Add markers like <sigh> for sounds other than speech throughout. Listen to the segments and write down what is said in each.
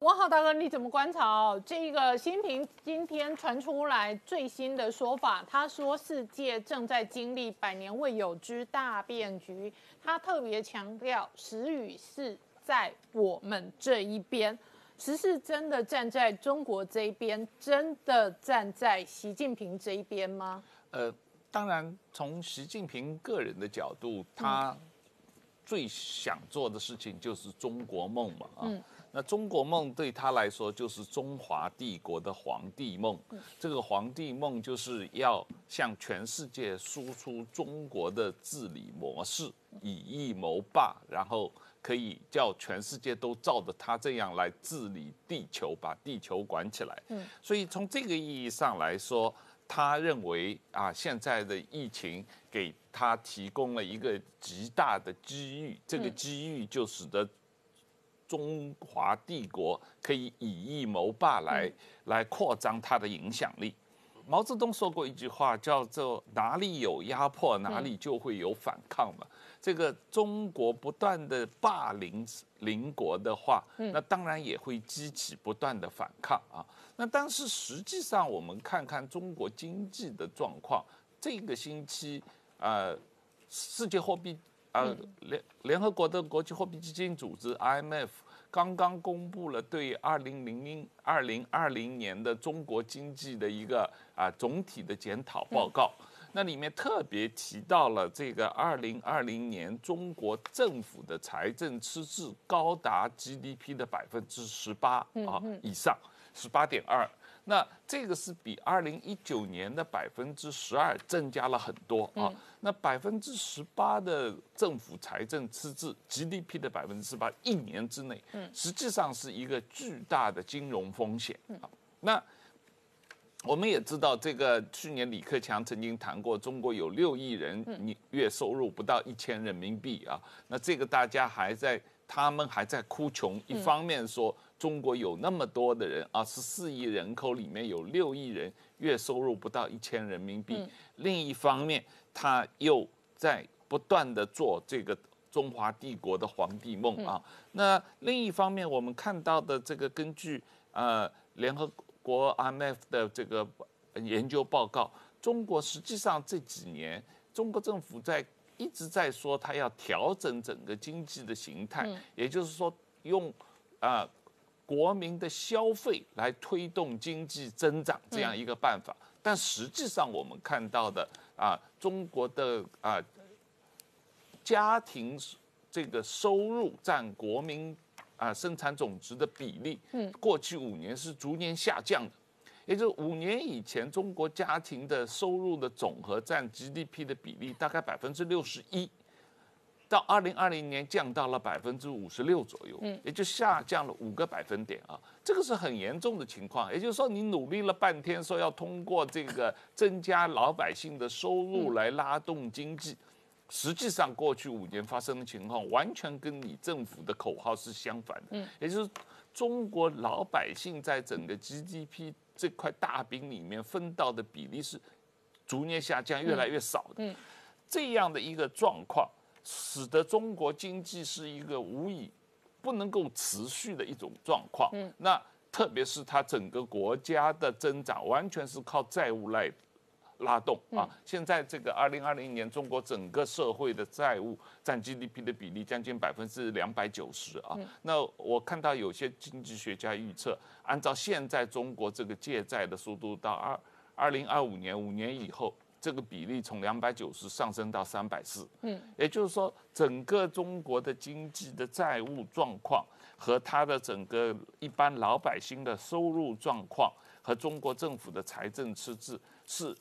王浩大哥，你怎么观察哦？这个新平今天传出来最新的说法，他说世界正在经历百年未有之大变局。他特别强调，时与势在我们这一边，时势真的站在中国这一边，真的站在习近平这一边吗？呃，当然，从习近平个人的角度，他最想做的事情就是中国梦嘛，啊。那中国梦对他来说就是中华帝国的皇帝梦，这个皇帝梦就是要向全世界输出中国的治理模式，以一谋霸，然后可以叫全世界都照着他这样来治理地球，把地球管起来。嗯，所以从这个意义上来说，他认为啊，现在的疫情给他提供了一个极大的机遇，这个机遇就使得。中华帝国可以以夷谋霸来来扩张它的影响力。毛泽东说过一句话，叫做“哪里有压迫，哪里就会有反抗”嘛。这个中国不断的霸凌邻国的话，那当然也会激起不断的反抗啊。那但是实际上，我们看看中国经济的状况，这个星期，呃，世界货币。呃，联联合国的国际货币基金组织 IMF 刚刚公布了对二零零零二零二零年的中国经济的一个啊总体的检讨报告，那里面特别提到了这个二零二零年中国政府的财政赤字高达 GDP 的百分之十八啊以上，十八点二。那这个是比二零一九年的百分之十二增加了很多啊。那百分之十八的政府财政赤字，GDP 的百分之十八，一年之内，实际上是一个巨大的金融风险啊。那我们也知道，这个去年李克强曾经谈过，中国有六亿人，你月收入不到一千人民币啊。那这个大家还在。他们还在哭穷，一方面说中国有那么多的人啊，十四亿人口里面有六亿人月收入不到一千人民币；另一方面，他又在不断的做这个中华帝国的皇帝梦啊。那另一方面，我们看到的这个根据呃联合国 IMF 的这个研究报告，中国实际上这几年中国政府在。一直在说他要调整整个经济的形态，也就是说用啊国民的消费来推动经济增长这样一个办法。但实际上我们看到的啊，中国的啊家庭这个收入占国民啊生产总值的比例，过去五年是逐年下降的。也就五年以前，中国家庭的收入的总和占 GDP 的比例大概百分之六十一，到二零二零年降到了百分之五十六左右，嗯，也就下降了五个百分点啊，这个是很严重的情况。也就是说，你努力了半天，说要通过这个增加老百姓的收入来拉动经济，实际上过去五年发生的情况完全跟你政府的口号是相反的，嗯，也就是中国老百姓在整个 GDP。这块大饼里面分到的比例是逐年下降，越来越少的。嗯，这样的一个状况，使得中国经济是一个无以不能够持续的一种状况。嗯，那特别是它整个国家的增长完全是靠债务来。拉动啊！现在这个二零二零年，中国整个社会的债务占 GDP 的比例将近百分之两百九十啊。那我看到有些经济学家预测，按照现在中国这个借债的速度，到二二零二五年五年以后，这个比例从两百九十上升到三百四。嗯，也就是说，整个中国的经济的债务状况和它的整个一般老百姓的收入状况和中国政府的财政赤字是。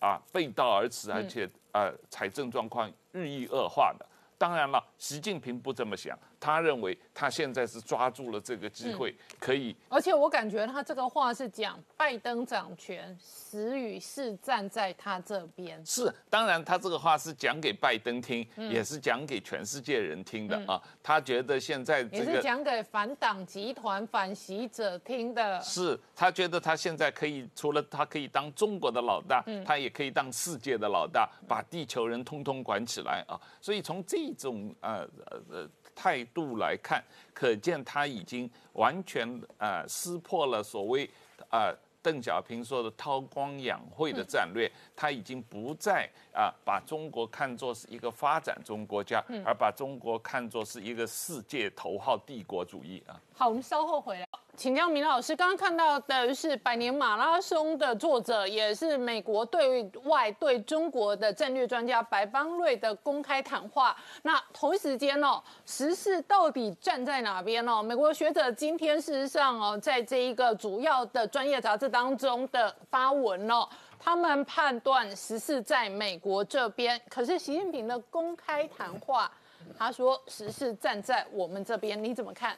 啊，背道而驰，而且呃，财政状况日益恶化的。当然了，习近平不这么想。他认为他现在是抓住了这个机会，可以。而且我感觉他这个话是讲拜登掌权，时与是站在他这边。是，当然他这个话是讲给拜登听，也是讲给全世界人听的啊。他觉得现在也是讲给反党集团、反习者听的。是他觉得他现在可以，除了他可以当中国的老大，他也可以当世界的老大，把地球人通通管起来啊。所以从这种呃呃呃。态度来看，可见他已经完全呃撕破了所谓呃邓小平说的韬光养晦的战略，他已经不再啊把中国看作是一个发展中国家，而把中国看作是一个世界头号帝国主义啊。好，我们稍后回来。请教明老师，刚刚看到的是百年马拉松的作者，也是美国对外对中国的战略专家白邦瑞的公开谈话。那同一时间哦，时事到底站在哪边哦？美国学者今天事实上哦，在这一个主要的专业杂志当中的发文哦，他们判断时事在美国这边，可是习近平的公开谈话，他说时事站在我们这边，你怎么看？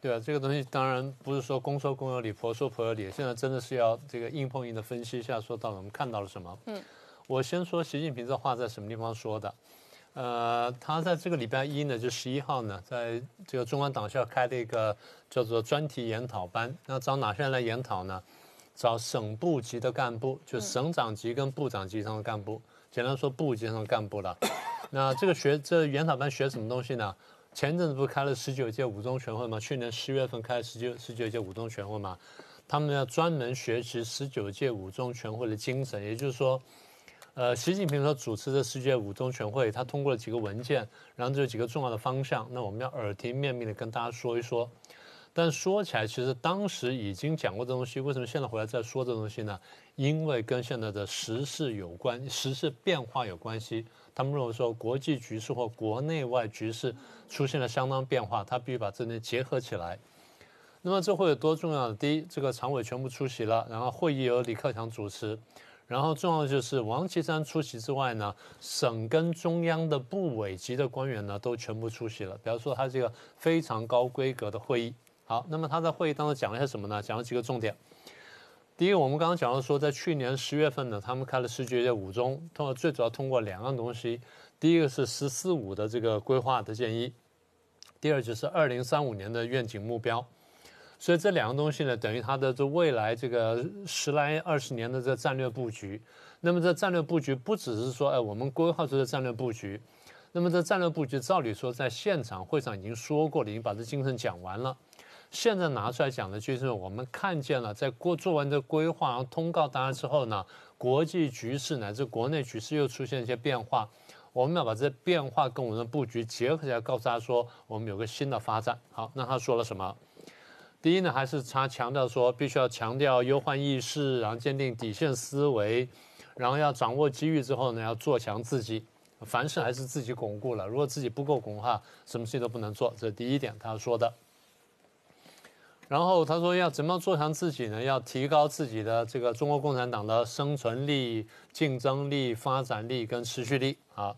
对啊，这个东西当然不是说公说公有理，婆说婆有理。现在真的是要这个硬碰硬的分析一下，说到底我们看到了什么。嗯，我先说习近平这话在什么地方说的。呃，他在这个礼拜一呢，就十一号呢，在这个中央党校开了一个叫做专题研讨班。那找哪些人来研讨呢？找省部级的干部，就省长级跟部长级上的干部。简单说，部级上的干部了。<coughs> 那这个学这研讨班学什么东西呢？前阵子不是开了十九届五中全会吗？去年十月份开十九十九届五中全会嘛，他们要专门学习十九届五中全会的精神，也就是说，呃，习近平所主持的十九届五中全会，他通过了几个文件，然后这几个重要的方向，那我们要耳提面命的跟大家说一说。但说起来，其实当时已经讲过这东西，为什么现在回来再说这东西呢？因为跟现在的时事有关，时事变化有关系。他们认为说，国际局势或国内外局势出现了相当变化，他必须把这些结合起来。那么这会有多重要的？第一，这个常委全部出席了，然后会议由李克强主持，然后重要的就是王岐山出席之外呢，省跟中央的部委级的官员呢都全部出席了。比方说，他这个非常高规格的会议。好，那么他在会议当中讲了些什么呢？讲了几个重点。第一个，我们刚刚讲到说，在去年十月份呢，他们开了十九届五中，通过最主要通过两样东西，第一个是“十四五”的这个规划的建议，第二就是二零三五年的愿景目标。所以这两个东西呢，等于它的这未来这个十来二十年的这战略布局。那么这战略布局不只是说，哎，我们规划出的战略布局，那么这战略布局照理说在现场会上已经说过了，已经把这精神讲完了。现在拿出来讲的，就是我们看见了，在过做完这规划，然后通告大家之后呢，国际局势乃至国内局势又出现一些变化，我们要把这变化跟我们的布局结合起来，告诉大家说，我们有个新的发展。好，那他说了什么？第一呢，还是他强调说，必须要强调忧患意识，然后坚定底线思维，然后要掌握机遇之后呢，要做强自己，凡事还是自己巩固了。如果自己不够巩固的话，什么事情都不能做。这是第一点，他说的。然后他说要怎么样做强自己呢？要提高自己的这个中国共产党的生存力、竞争力、发展力跟持续力。好，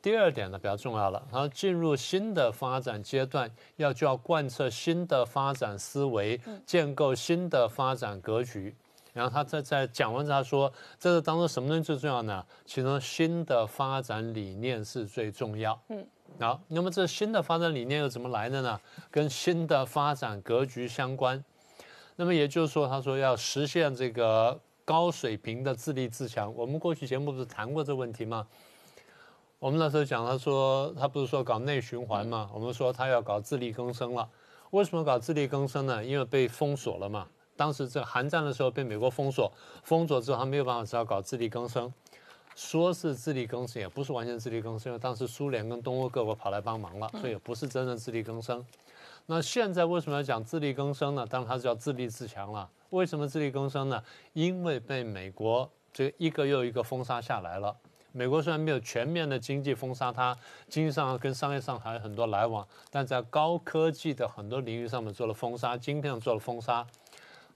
第二点呢比较重要了，他进入新的发展阶段，要就要贯彻新的发展思维，建构新的发展格局。然后他在在讲完之后他说，这个当中什么东西最重要呢？其中新的发展理念是最重要。嗯。好，那么这新的发展理念又怎么来的呢？跟新的发展格局相关。那么也就是说，他说要实现这个高水平的自立自强。我们过去节目不是谈过这问题吗？我们那时候讲，他说他不是说搞内循环吗？我们说他要搞自力更生了。为什么搞自力更生呢？因为被封锁了嘛。当时这韩战的时候被美国封锁，封锁之后他没有办法，只好搞自力更生。说是自力更生，也不是完全自力更生，因为当时苏联跟东欧各国跑来帮忙了，所以也不是真正自力更生。那现在为什么要讲自力更生呢？当然它是叫自立自强了。为什么自力更生呢？因为被美国这一个又一个封杀下来了。美国虽然没有全面的经济封杀它，经济上跟商业上还有很多来往，但在高科技的很多领域上面做了封杀，晶片上做了封杀。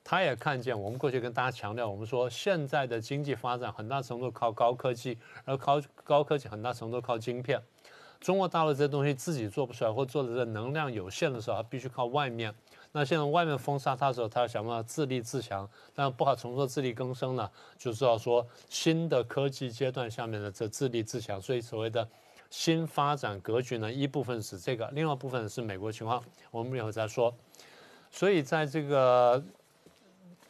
他也看见，我们过去跟大家强调，我们说现在的经济发展很大程度靠高科技，而高高科技很大程度靠晶片。中国大陆这些东西自己做不出来，或做的这能量有限的时候，它必须靠外面。那现在外面封杀它的时候，他要想办法自立自强。但不好重说自力更生呢，就知道说新的科技阶段下面的这自立自强。所以所谓的新发展格局呢，一部分是这个，另外一部分是美国情况，我们以后再说。所以在这个。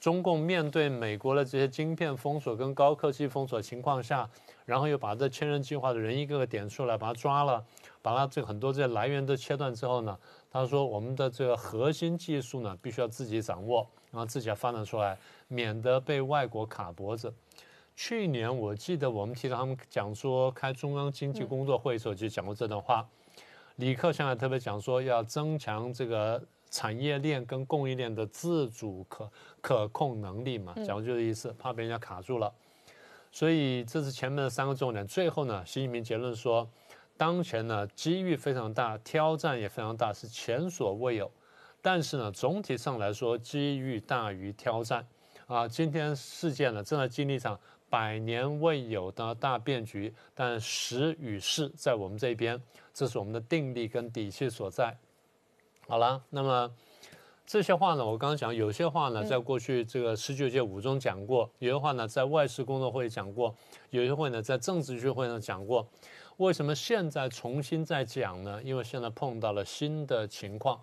中共面对美国的这些晶片封锁跟高科技封锁情况下，然后又把这千人计划的人一个个点出来，把他抓了，把他这很多这些来源都切断之后呢，他说我们的这个核心技术呢，必须要自己掌握，然后自己要发展出来，免得被外国卡脖子。去年我记得我们提到他们讲说开中央经济工作会的时候就讲过这段话，李克强也特别讲说要增强这个产业链跟供应链的自主可可控能力嘛，讲的就是意思，怕被人家卡住了。所以这是前面的三个重点。最后呢，习近平结论说，当前呢机遇非常大，挑战也非常大，是前所未有。但是呢，总体上来说，机遇大于挑战。啊，今天世界呢正在经历一场百年未有的大变局，但时与势在我们这边，这是我们的定力跟底气所在。好了，那么。这些话呢，我刚刚讲，有些话呢，在过去这个十九届五中讲过，有些话呢，在外事工作会讲过，有些会呢，在政治聚会上讲过。为什么现在重新再讲呢？因为现在碰到了新的情况。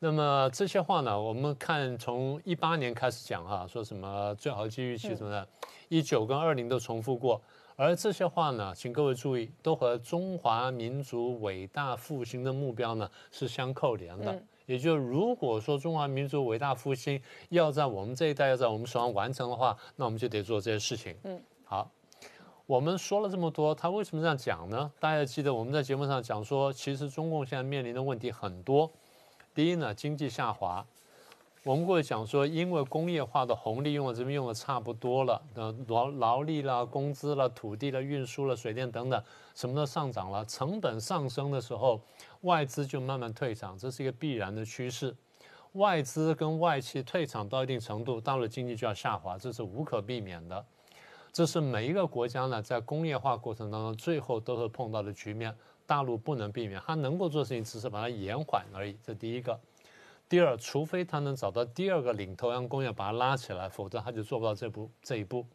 那么这些话呢，我们看从一八年开始讲哈，说什么最好机遇期什么的，一九跟二零都重复过。而这些话呢，请各位注意，都和中华民族伟大复兴的目标呢是相扣连的。也就如果说中华民族伟大复兴要在我们这一代要在我们手上完成的话，那我们就得做这些事情。嗯，好，我们说了这么多，他为什么这样讲呢？大家记得我们在节目上讲说，其实中共现在面临的问题很多。第一呢，经济下滑。我们过去讲说，因为工业化的红利用了这边用的差不多了，那，劳劳力啦、工资啦、土地啦、运输了、水电等等，什么都上涨了，成本上升的时候，外资就慢慢退场，这是一个必然的趋势。外资跟外企退场到一定程度，到了经济就要下滑，这是无可避免的。这是每一个国家呢在工业化过程当中最后都会碰到的局面，大陆不能避免，它能够做事情只是把它延缓而已。这第一个。第二，除非他能找到第二个领头羊工业把它拉起来，否则他就做不到这步这一步。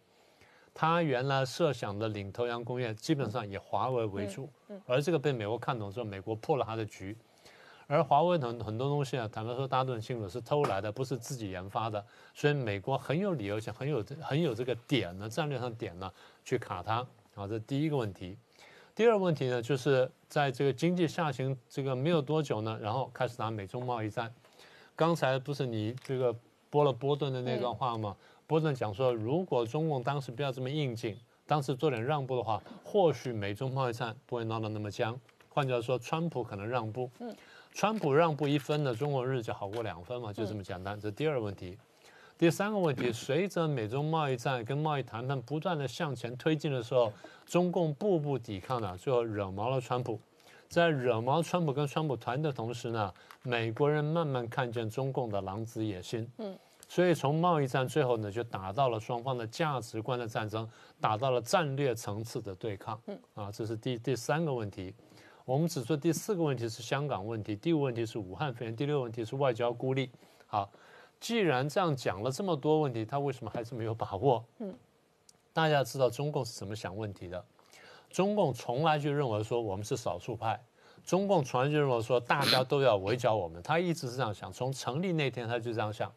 他原来设想的领头羊工业基本上以华为为主，而这个被美国看懂之后，美国破了他的局。而华为很很多东西啊，坦白说大家都很清楚是偷来的，不是自己研发的，所以美国很有理由想很有很有这个点呢，战略上点呢去卡它。啊，这第一个问题。第二个问题呢，就是在这个经济下行这个没有多久呢，然后开始打美中贸易战。刚才不是你这个播了波顿的那段话吗？波顿讲说，如果中共当时不要这么应景，当时做点让步的话，或许美中贸易战不会闹得那么僵。换句话说，川普可能让步。嗯，川普让步一分呢，中国日子好过两分嘛，就这么简单。这第二个问题。第三个问题，随着美中贸易战跟贸易谈判不断的向前推进的时候，中共步步抵抗呢，最后惹毛了川普。在惹毛川普跟川普团的同时呢，美国人慢慢看见中共的狼子野心。嗯，所以从贸易战最后呢，就打到了双方的价值观的战争，打到了战略层次的对抗。嗯，啊，这是第第三个问题。我们只说第四个问题是香港问题，第五问题是武汉肺炎，第六问题是外交孤立。好，既然这样讲了这么多问题，他为什么还是没有把握？嗯，大家知道中共是怎么想问题的？中共从来就认为说我们是少数派，中共从来就认为说大家都要围剿我们，他一直是这样想，从成立那天他就这样想。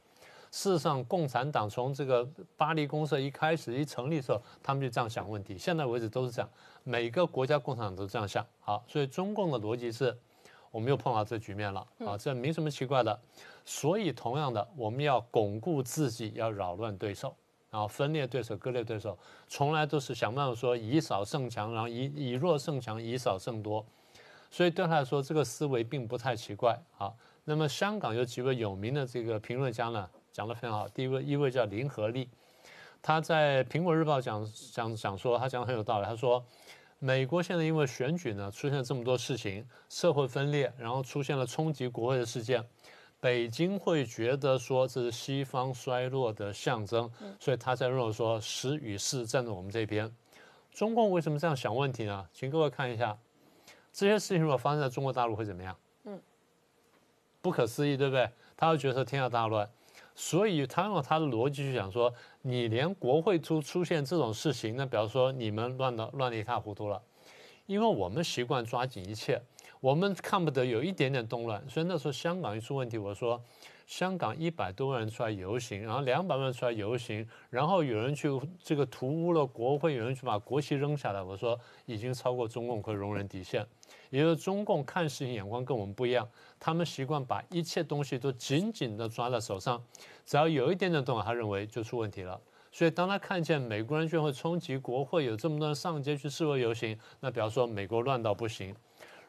事实上，共产党从这个巴黎公社一开始一成立的时候，他们就这样想问题，现在为止都是这样，每个国家共产党都这样想。好，所以中共的逻辑是，我们又碰到这局面了啊，这没什么奇怪的。所以同样的，我们要巩固自己，要扰乱对手。然后分裂对手、割裂对手，从来都是想办法说以少胜强，然后以以弱胜强，以少胜多。所以对他来说，这个思维并不太奇怪。好，那么香港有几位有名的这个评论家呢，讲得非常好。第一位一位叫林和利，他在《苹果日报》讲讲讲说，他讲的很有道理。他说，美国现在因为选举呢，出现了这么多事情，社会分裂，然后出现了冲击国会的事件。北京会觉得说这是西方衰落的象征，所以他在认为说时与势站在我们这边。中共为什么这样想问题呢？请各位看一下，这些事情如果发生在中国大陆会怎么样？嗯，不可思议，对不对？他会觉得天下大乱，所以他用他的逻辑去想说，你连国会出出现这种事情，那比方说你们乱的乱的一塌糊涂了，因为我们习惯抓紧一切。我们看不得有一点点动乱，所以那时候香港一出问题，我说香港一百多万人出来游行，然后两百万人出来游行，然后有人去这个屠污了国会，有人去把国旗扔下来。我说已经超过中共可容忍底线，也就是中共看事情眼光跟我们不一样，他们习惯把一切东西都紧紧的抓在手上，只要有一点点动，他认为就出问题了。所以当他看见美国人居然会冲击国会，有这么多人上街去示威游行，那比方说美国乱到不行。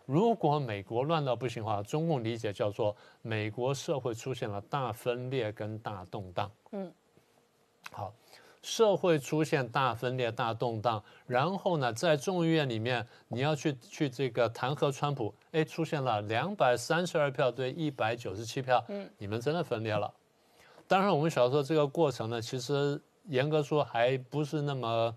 如果美国乱到不行的话，中共理解叫做美国社会出现了大分裂跟大动荡。嗯，好，社会出现大分裂、大动荡，然后呢，在众议院里面你要去去这个弹劾川普，哎，出现了两百三十二票对一百九十七票，嗯，你们真的分裂了。当然，我们小时候这个过程呢，其实严格说还不是那么。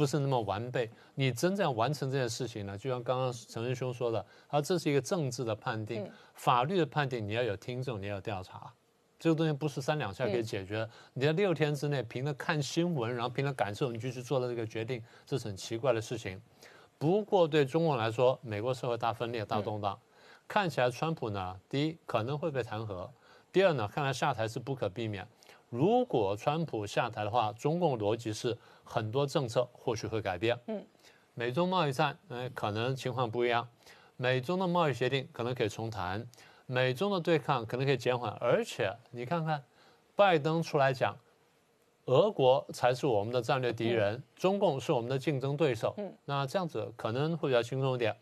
不是那么完备。你真正完成这件事情呢，就像刚刚陈仁兄说的，他这是一个政治的判定，法律的判定，你要有听证，你要有调查，这个东西不是三两下可以解决。你在六天之内凭着看新闻，然后凭着感受，你就去做了这个决定，这是很奇怪的事情。不过对中国来说，美国社会大分裂、大动荡，看起来川普呢，第一可能会被弹劾，第二呢，看来下台是不可避免。如果川普下台的话，中共逻辑是很多政策或许会改变。嗯，美中贸易战，哎，可能情况不一样。美中的贸易协定可能可以重谈，美中的对抗可能可以减缓。而且你看看，拜登出来讲，俄国才是我们的战略敌人，中共是我们的竞争对手。嗯，那这样子可能会比较轻松一点。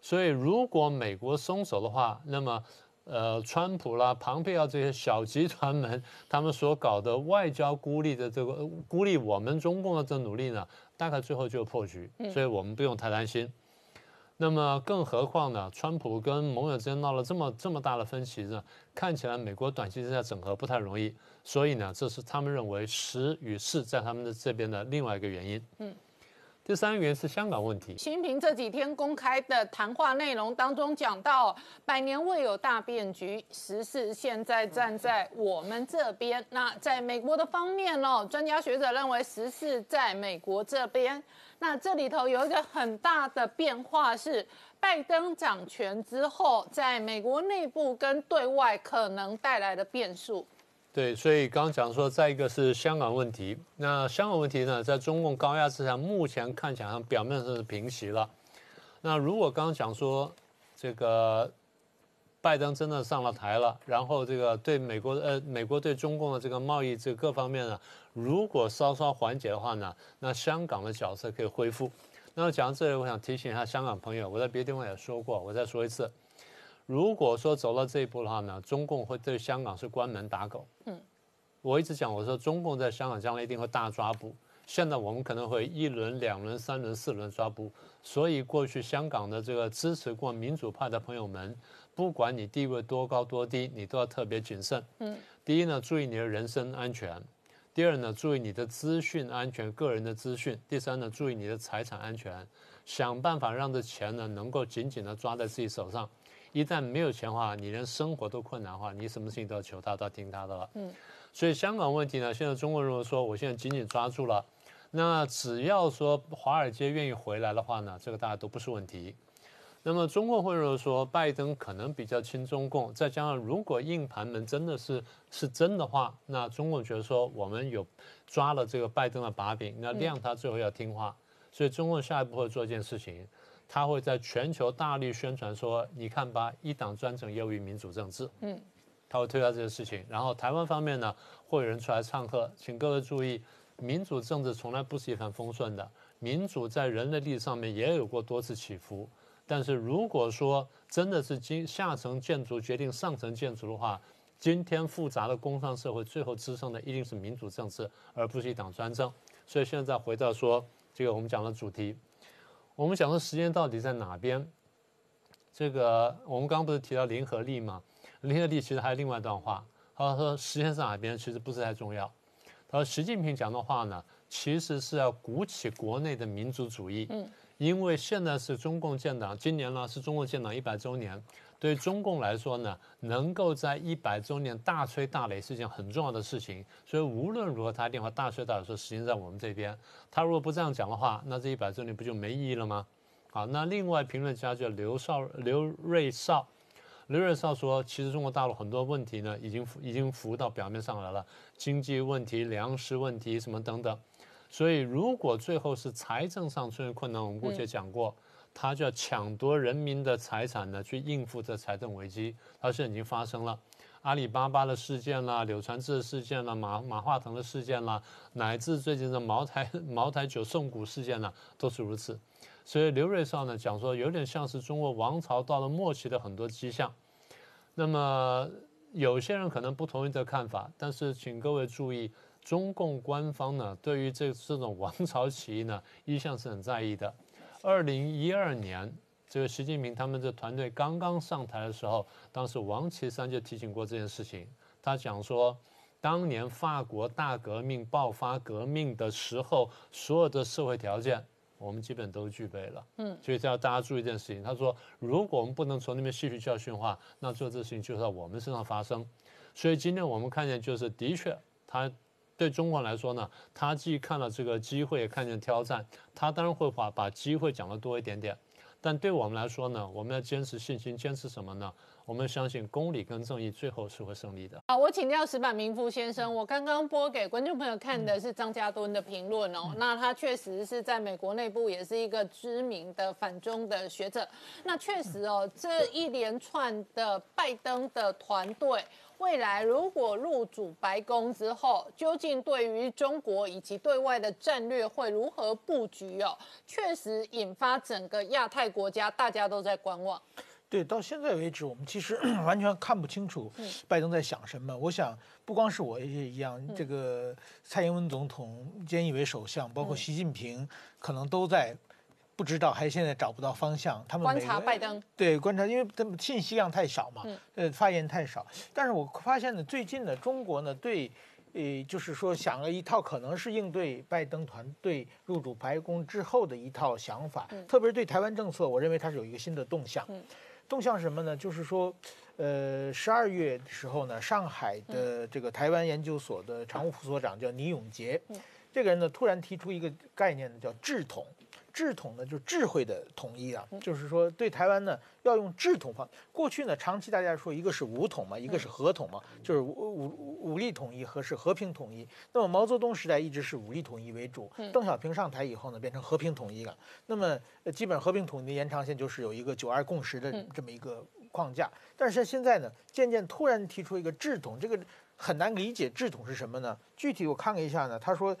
所以如果美国松手的话，那么。呃，川普啦、庞佩奥这些小集团们，他们所搞的外交孤立的这个孤立我们中共的这努力呢，大概最后就破局，所以我们不用太担心。那么，更何况呢，川普跟盟友之间闹了这么这么大的分歧呢，看起来美国短期之内整合不太容易，所以呢，这是他们认为时与势在他们的这边的另外一个原因。嗯。第三个原是香港问题。习近平这几天公开的谈话内容当中讲到，百年未有大变局，时事现在站在我们这边。那在美国的方面哦，专家学者认为时事在美国这边。那这里头有一个很大的变化是，拜登掌权之后，在美国内部跟对外可能带来的变数。对，所以刚刚讲说，再一个是香港问题。那香港问题呢，在中共高压之下，目前看起来表面上是平息了。那如果刚刚讲说，这个拜登真的上了台了，然后这个对美国呃美国对中共的这个贸易这各方面呢，如果稍稍缓解的话呢，那香港的角色可以恢复。那讲到这里，我想提醒一下香港朋友，我在别的地方也说过，我再说一次。如果说走到这一步的话呢，中共会对香港是关门打狗。嗯，我一直讲，我说中共在香港将来一定会大抓捕。现在我们可能会一轮、两轮、三轮、四轮抓捕。所以过去香港的这个支持过民主派的朋友们，不管你地位多高多低，你都要特别谨慎。嗯，第一呢，注意你的人身安全；第二呢，注意你的资讯安全，个人的资讯；第三呢，注意你的财产安全。想办法让这钱呢能够紧紧的抓在自己手上。一旦没有钱的话，你连生活都困难的话，你什么事情都要求他，都要听他的了。嗯，所以香港问题呢，现在中国如果说，我现在紧紧抓住了，那只要说华尔街愿意回来的话呢，这个大家都不是问题。那么中共会认为说，拜登可能比较亲中共，再加上如果硬盘门真的是是真的话，那中共觉得说我们有抓了这个拜登的把柄，那谅他最后要听话，所以中共下一步会做一件事情。他会在全球大力宣传说：“你看吧，一党专政优于民主政治。”嗯，他会推销这件事情。然后台湾方面呢，会有人出来唱和，请各位注意，民主政治从来不是一帆风顺的。民主在人类历史上面也有过多次起伏。但是如果说真的是今下层建筑决定上层建筑的话，今天复杂的工商社会最后支撑的一定是民主政治，而不是一党专政。所以现在回到说这个我们讲的主题。我们讲说时间到底在哪边？这个我们刚刚不是提到零和力吗？零和力其实还有另外一段话，他说时间在哪边其实不是太重要。他说习近平讲的话呢，其实是要鼓起国内的民族主义。嗯。因为现在是中共建党，今年呢是中共建党一百周年，对中共来说呢，能够在一百周年大吹大擂是件很重要的事情。所以无论如何，他电话大吹大擂说时间在我们这边。他如果不这样讲的话，那这一百周年不就没意义了吗？好，那另外评论家叫刘少刘瑞少，刘瑞少说，其实中国大陆很多问题呢，已经已经浮到表面上来了，经济问题、粮食问题什么等等。所以，如果最后是财政上出现困难，我们过去讲过，他就要抢夺人民的财产呢，去应付这财政危机。他现在已经发生了，阿里巴巴的事件啦，柳传志的事件啦，马马化腾的事件啦，乃至最近的茅台 <laughs> 茅台酒送股事件呢，都是如此。所以刘瑞绍呢讲说，有点像是中国王朝到了末期的很多迹象。那么有些人可能不同意这看法，但是请各位注意，中共官方呢对于这这种王朝起义呢一向是很在意的。二零一二年，这个习近平他们这团队刚刚上台的时候，当时王岐山就提醒过这件事情。他讲说，当年法国大革命爆发革命的时候，所有的社会条件。我们基本都具备了，嗯，所以要大家注意一件事情。他说，如果我们不能从那边吸取教训的话，那做这事情就在我们身上发生。所以今天我们看见，就是的确，他对中国来说呢，他既看了这个机会，也看见挑战，他当然会把把机会讲得多一点点。但对我们来说呢，我们要坚持信心，坚持什么呢？我们相信公理跟正义最后是会胜利的。好，我请教石板明夫先生，我刚刚播给观众朋友看的是张家敦的评论哦，那他确实是在美国内部也是一个知名的反中的学者。那确实哦，这一连串的拜登的团队。未来如果入主白宫之后，究竟对于中国以及对外的战略会如何布局哦？确实引发整个亚太国家大家都在观望。对，到现在为止，我们其实 <clears throat> 完全看不清楚拜登在想什么。我想，不光是我也一样，这个蔡英文总统、菅义伟首相，包括习近平，可能都在。不知道，还现在找不到方向。他们观察拜登，对观察，因为他们信息量太少嘛，呃，发言太少。但是我发现呢，最近呢，中国呢，对，呃，就是说想了一套可能是应对拜登团队入主白宫之后的一套想法，特别是对台湾政策，我认为它是有一个新的动向。动向什么呢？就是说，呃，十二月的时候呢，上海的这个台湾研究所的常务副所长叫倪永杰，这个人呢，突然提出一个概念呢，叫智统。智统呢，就是智慧的统一啊，就是说对台湾呢要用智统方。过去呢，长期大家说一个是武统嘛，一个是和统嘛，就是武武武力统一和是和平统一。那么毛泽东时代一直是武力统一为主，邓小平上台以后呢，变成和平统一了。那么基本和平统一的延长线就是有一个九二共识的这么一个框架。但是现在呢，渐渐突然提出一个智统，这个很难理解智统是什么呢？具体我看了一下呢，他说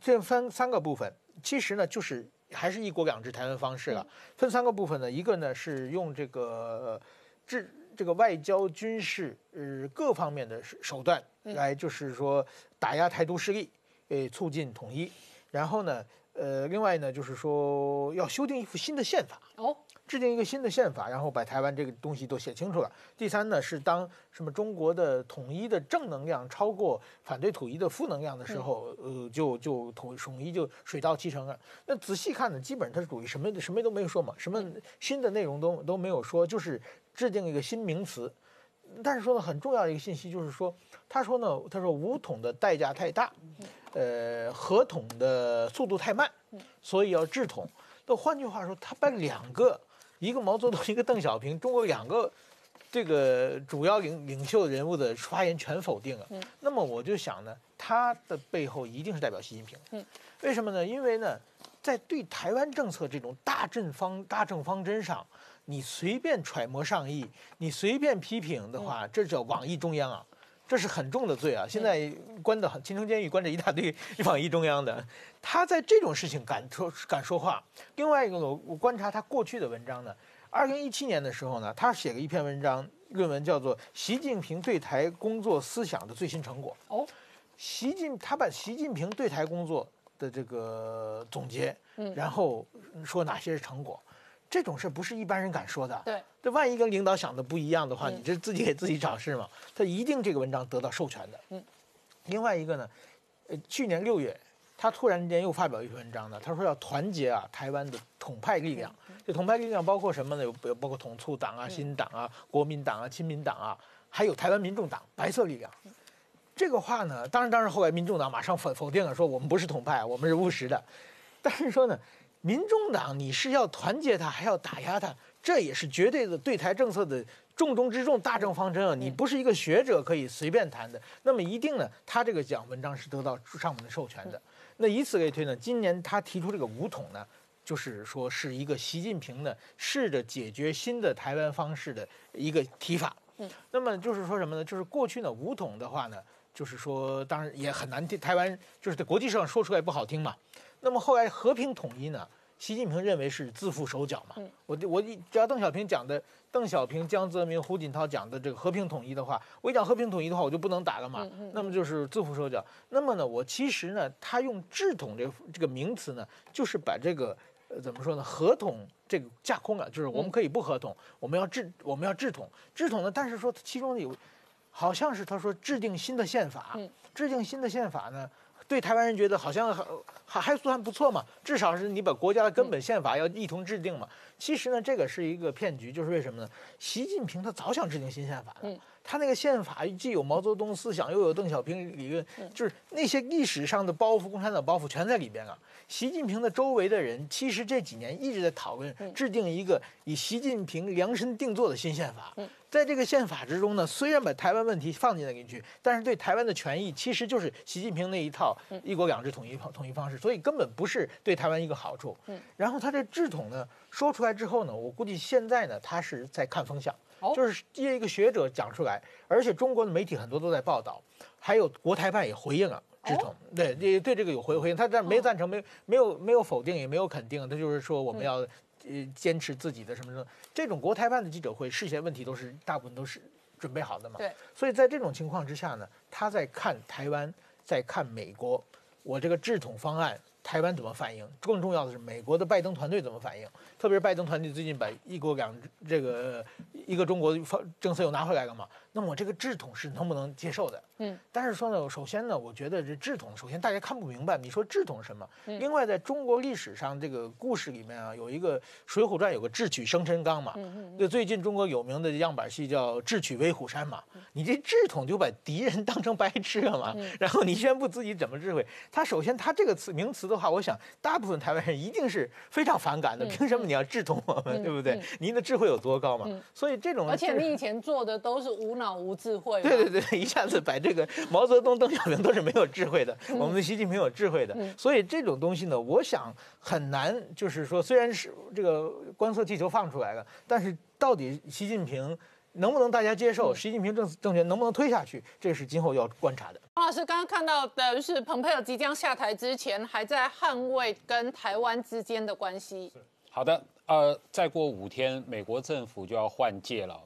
这分三个部分，其实呢就是。还是一国两制台湾方式了，分三个部分呢，一个呢是用这个治这个外交、军事呃各方面的手段来，就是说打压台独势力，呃促进统一，然后呢，呃另外呢就是说要修订一副新的宪法。哦。制定一个新的宪法，然后把台湾这个东西都写清楚了。第三呢，是当什么中国的统一的正能量超过反对统一的负能量的时候，呃，就就统统一就水到渠成了。那仔细看呢，基本上它是属于什么什么都没有说嘛，什么新的内容都都没有说，就是制定一个新名词。但是说呢，很重要的一个信息就是说，他说呢，他说武统的代价太大，呃，合统的速度太慢，所以要制统。那换句话说，他把两个。一个毛泽东，一个邓小平，中国两个 <laughs> 这个主要领领袖人物的发言全否定了。嗯，那么我就想呢，他的背后一定是代表习近平。嗯，为什么呢？因为呢，在对台湾政策这种大政方大政方针上，你随便揣摩上意，你随便批评的话，这叫妄议中央啊。这是很重的罪啊！现在关的很，秦城监狱关着一大堆网一中央的，他在这种事情敢说敢说话。另外一个，我我观察他过去的文章呢，二零一七年的时候呢，他写了一篇文章，论文叫做《习近平对台工作思想的最新成果》。哦，习近他把习近平对台工作的这个总结，嗯，然后说哪些是成果。这种事不是一般人敢说的。对，这万一跟领导想的不一样的话，你这自己给自己找事嘛。他一定这个文章得到授权的。嗯。另外一个呢，呃，去年六月，他突然间又发表一篇文章呢，他说要团结啊台湾的统派力量。这统派力量包括什么呢？有包括统促党啊、新党啊、国民党啊、亲民党啊，还有台湾民众党白色力量。这个话呢，当然，当然后来民众党马上否否定了，说我们不是统派，我们是务实的。但是说呢。民众党，你是要团结他，还要打压他？这也是绝对的对台政策的重中之重、大政方针啊！你不是一个学者可以随便谈的。那么一定呢，他这个讲文章是得到上面的授权的。那以此类推呢，今年他提出这个五统呢，就是说是一个习近平呢试着解决新的台湾方式的一个提法。嗯，那么就是说什么呢？就是过去呢五统的话呢，就是说当然也很难听，台湾就是在国际上说出来不好听嘛。那么后来和平统一呢？习近平认为是自负手脚嘛？我我只要邓小平讲的，邓小平、江泽民、胡锦涛讲的这个和平统一的话，我一讲和平统一的话，我就不能打了嘛？那么就是自负手脚。那么呢，我其实呢，他用“制统”这这个名词呢，就是把这个呃怎么说呢？合同这个架空了，就是我们可以不合同，我们要制我们要制统，制统呢，但是说其中有，好像是他说制定新的宪法，制定新的宪法呢。对台湾人觉得好像还还还算不错嘛，至少是你把国家的根本宪法要一同制定嘛。其实呢，这个是一个骗局，就是为什么呢？习近平他早想制定新宪法的，他那个宪法既有毛泽东思想，又有邓小平理论，就是那些历史上的包袱、共产党包袱全在里边了。习近平的周围的人，其实这几年一直在讨论制定一个以习近平量身定做的新宪法。在这个宪法之中呢，虽然把台湾问题放进了进去，但是对台湾的权益其实就是习近平那一套一国两制统一统一方式，所以根本不是对台湾一个好处。然后他这制统呢说出来之后呢，我估计现在呢他是在看风向，就是一个学者讲出来，而且中国的媒体很多都在报道，还有国台办也回应了。制统对也对这个有回回应，他但没赞成，没没有没有否定，也没有肯定，他就是说我们要呃坚持自己的什么什么。这种国台办的记者会，事先问题都是大部分都是准备好的嘛。对。所以在这种情况之下呢，他在看台湾，在看美国，我这个制统方案。台湾怎么反应？更重要的是，美国的拜登团队怎么反应？特别是拜登团队最近把“一国两”这个一个中国方政策又拿回来了嘛？那么这个制统是能不能接受的？嗯，但是说呢，首先呢，我觉得这制统，首先大家看不明白，你说制统是什么？另外，在中国历史上这个故事里面啊，有一个《水浒传》，有个智取生辰纲嘛。嗯嗯。那最近中国有名的样板戏叫智取威虎山嘛？你这制统就把敌人当成白痴了嘛？然后你宣布自己怎么智慧？他首先他这个词名词。的话，我想大部分台湾人一定是非常反感的。凭什么你要制同我们，对不对？您的智慧有多高嘛？所以这种，而且你以前做的都是无脑无智慧。对对对，<laughs> 一下子把这个毛泽东、邓小平都是没有智慧的，我们的习近平有智慧的。所以这种东西呢，我想很难，就是说，虽然是这个观测气球放出来了，但是到底习近平。能不能大家接受习近平政政权能不能推下去？这是今后要观察的。王老师刚刚看到的是，蓬佩尔即将下台之前，还在捍卫跟台湾之间的关系。好的，呃，再过五天，美国政府就要换届了。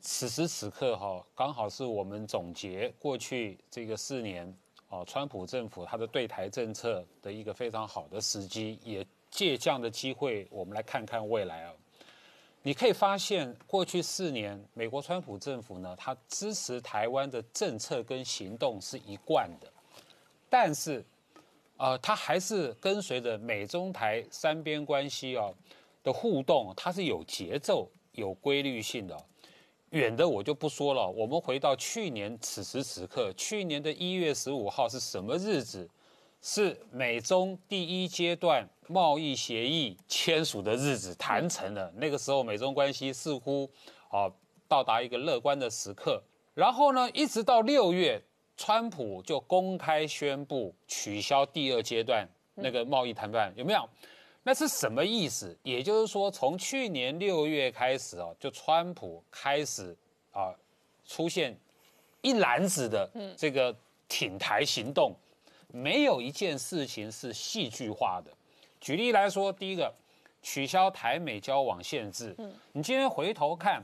此时此刻，哈，刚好是我们总结过去这个四年，哦，川普政府他的对台政策的一个非常好的时机，也借这样的机会，我们来看看未来啊。你可以发现，过去四年，美国川普政府呢，他支持台湾的政策跟行动是一贯的，但是，呃，他还是跟随着美中台三边关系啊的互动，它是有节奏、有规律性的。远的我就不说了，我们回到去年此时此刻，去年的一月十五号是什么日子？是美中第一阶段贸易协议签署的日子谈成了，那个时候美中关系似乎啊到达一个乐观的时刻。然后呢，一直到六月，川普就公开宣布取消第二阶段那个贸易谈判，有没有？那是什么意思？也就是说，从去年六月开始哦，就川普开始啊出现一篮子的这个挺台行动。没有一件事情是戏剧化的。举例来说，第一个，取消台美交往限制。嗯，你今天回头看，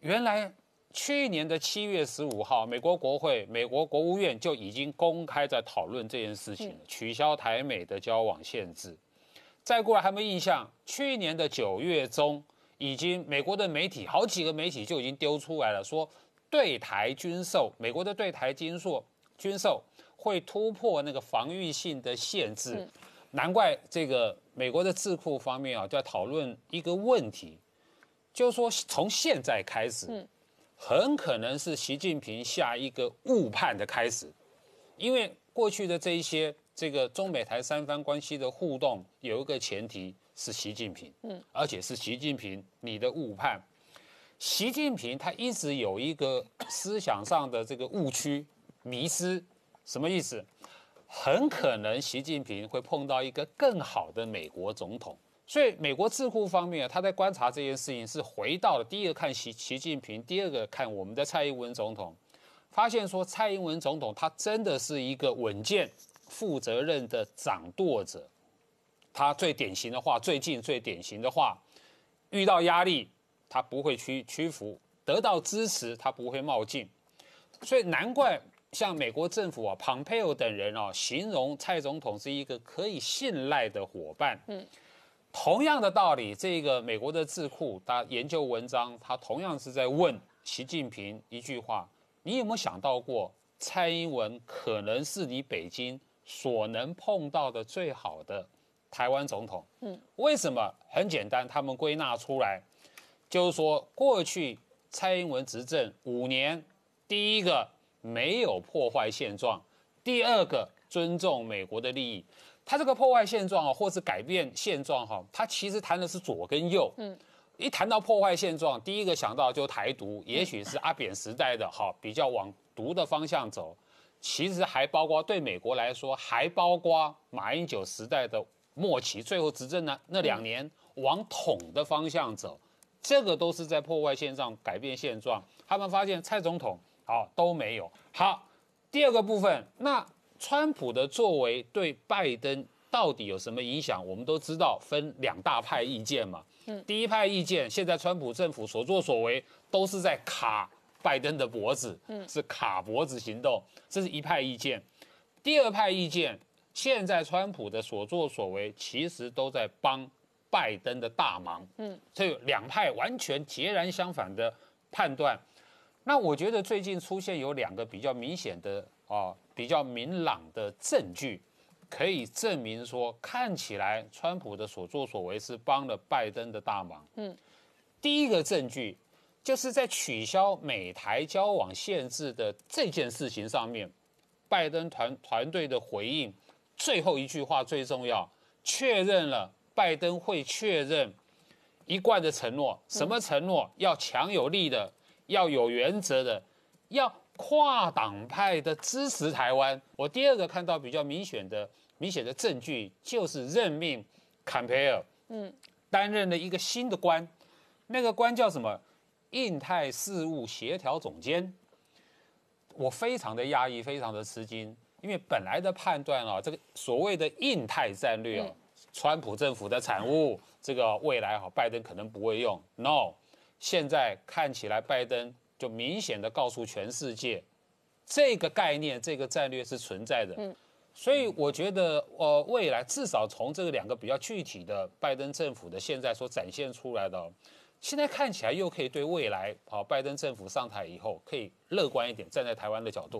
原来去年的七月十五号，美国国会、美国国务院就已经公开在讨论这件事情了，取消台美的交往限制。再过来，还没印象？去年的九月中，已经美国的媒体好几个媒体就已经丢出来了，说对台军售，美国的对台军售军售。会突破那个防御性的限制，难怪这个美国的智库方面啊在讨论一个问题，就是说从现在开始，很可能是习近平下一个误判的开始，因为过去的这一些这个中美台三方关系的互动有一个前提是习近平，嗯，而且是习近平你的误判。习近平他一直有一个思想上的这个误区、迷失，什么意思？很可能习近平会碰到一个更好的美国总统。所以美国智库方面，他在观察这件事情是回到了第一个看习习近平，第二个看我们的蔡英文总统，发现说蔡英文总统他真的是一个稳健、负责任的掌舵者。他最典型的话，最近最典型的话，遇到压力。他不会屈屈服，得到支持，他不会冒进，所以难怪像美国政府啊、庞佩奥等人啊，形容蔡总统是一个可以信赖的伙伴。嗯，同样的道理，这个美国的智库他研究文章，他同样是在问习近平一句话：你有没有想到过，蔡英文可能是你北京所能碰到的最好的台湾总统？嗯，为什么？很简单，他们归纳出来。就是说，过去蔡英文执政五年，第一个没有破坏现状，第二个尊重美国的利益。他这个破坏现状啊，或是改变现状哈，他其实谈的是左跟右。嗯，一谈到破坏现状，第一个想到就台独，也许是阿扁时代的哈，比较往独的方向走。其实还包括对美国来说，还包括马英九时代的末期，最后执政呢那两年往统的方向走。这个都是在破坏现状、改变现状。他们发现蔡总统好都没有好。第二个部分，那川普的作为对拜登到底有什么影响？我们都知道分两大派意见嘛。嗯，第一派意见，现在川普政府所作所为都是在卡拜登的脖子，嗯，是卡脖子行动，这是一派意见。第二派意见，现在川普的所作所为其实都在帮。拜登的大忙，嗯，这两派完全截然相反的判断。那我觉得最近出现有两个比较明显的啊，比较明朗的证据，可以证明说，看起来川普的所作所为是帮了拜登的大忙。嗯，第一个证据就是在取消美台交往限制的这件事情上面，拜登团团队的回应，最后一句话最重要，确认了。拜登会确认一贯的承诺，什么承诺？要强有力的，要有原则的，要跨党派的支持台湾。我第二个看到比较明显的、明显的证据，就是任命坎培尔，嗯，担任了一个新的官，那个官叫什么？印太事务协调总监。我非常的压抑，非常的吃惊，因为本来的判断啊，这个所谓的印太战略啊。川普政府的产物，这个未来哈，拜登可能不会用。No，现在看起来拜登就明显的告诉全世界，这个概念、这个战略是存在的。嗯，所以我觉得，呃，未来至少从这个两个比较具体的拜登政府的现在所展现出来的，现在看起来又可以对未来好，拜登政府上台以后可以乐观一点，站在台湾的角度。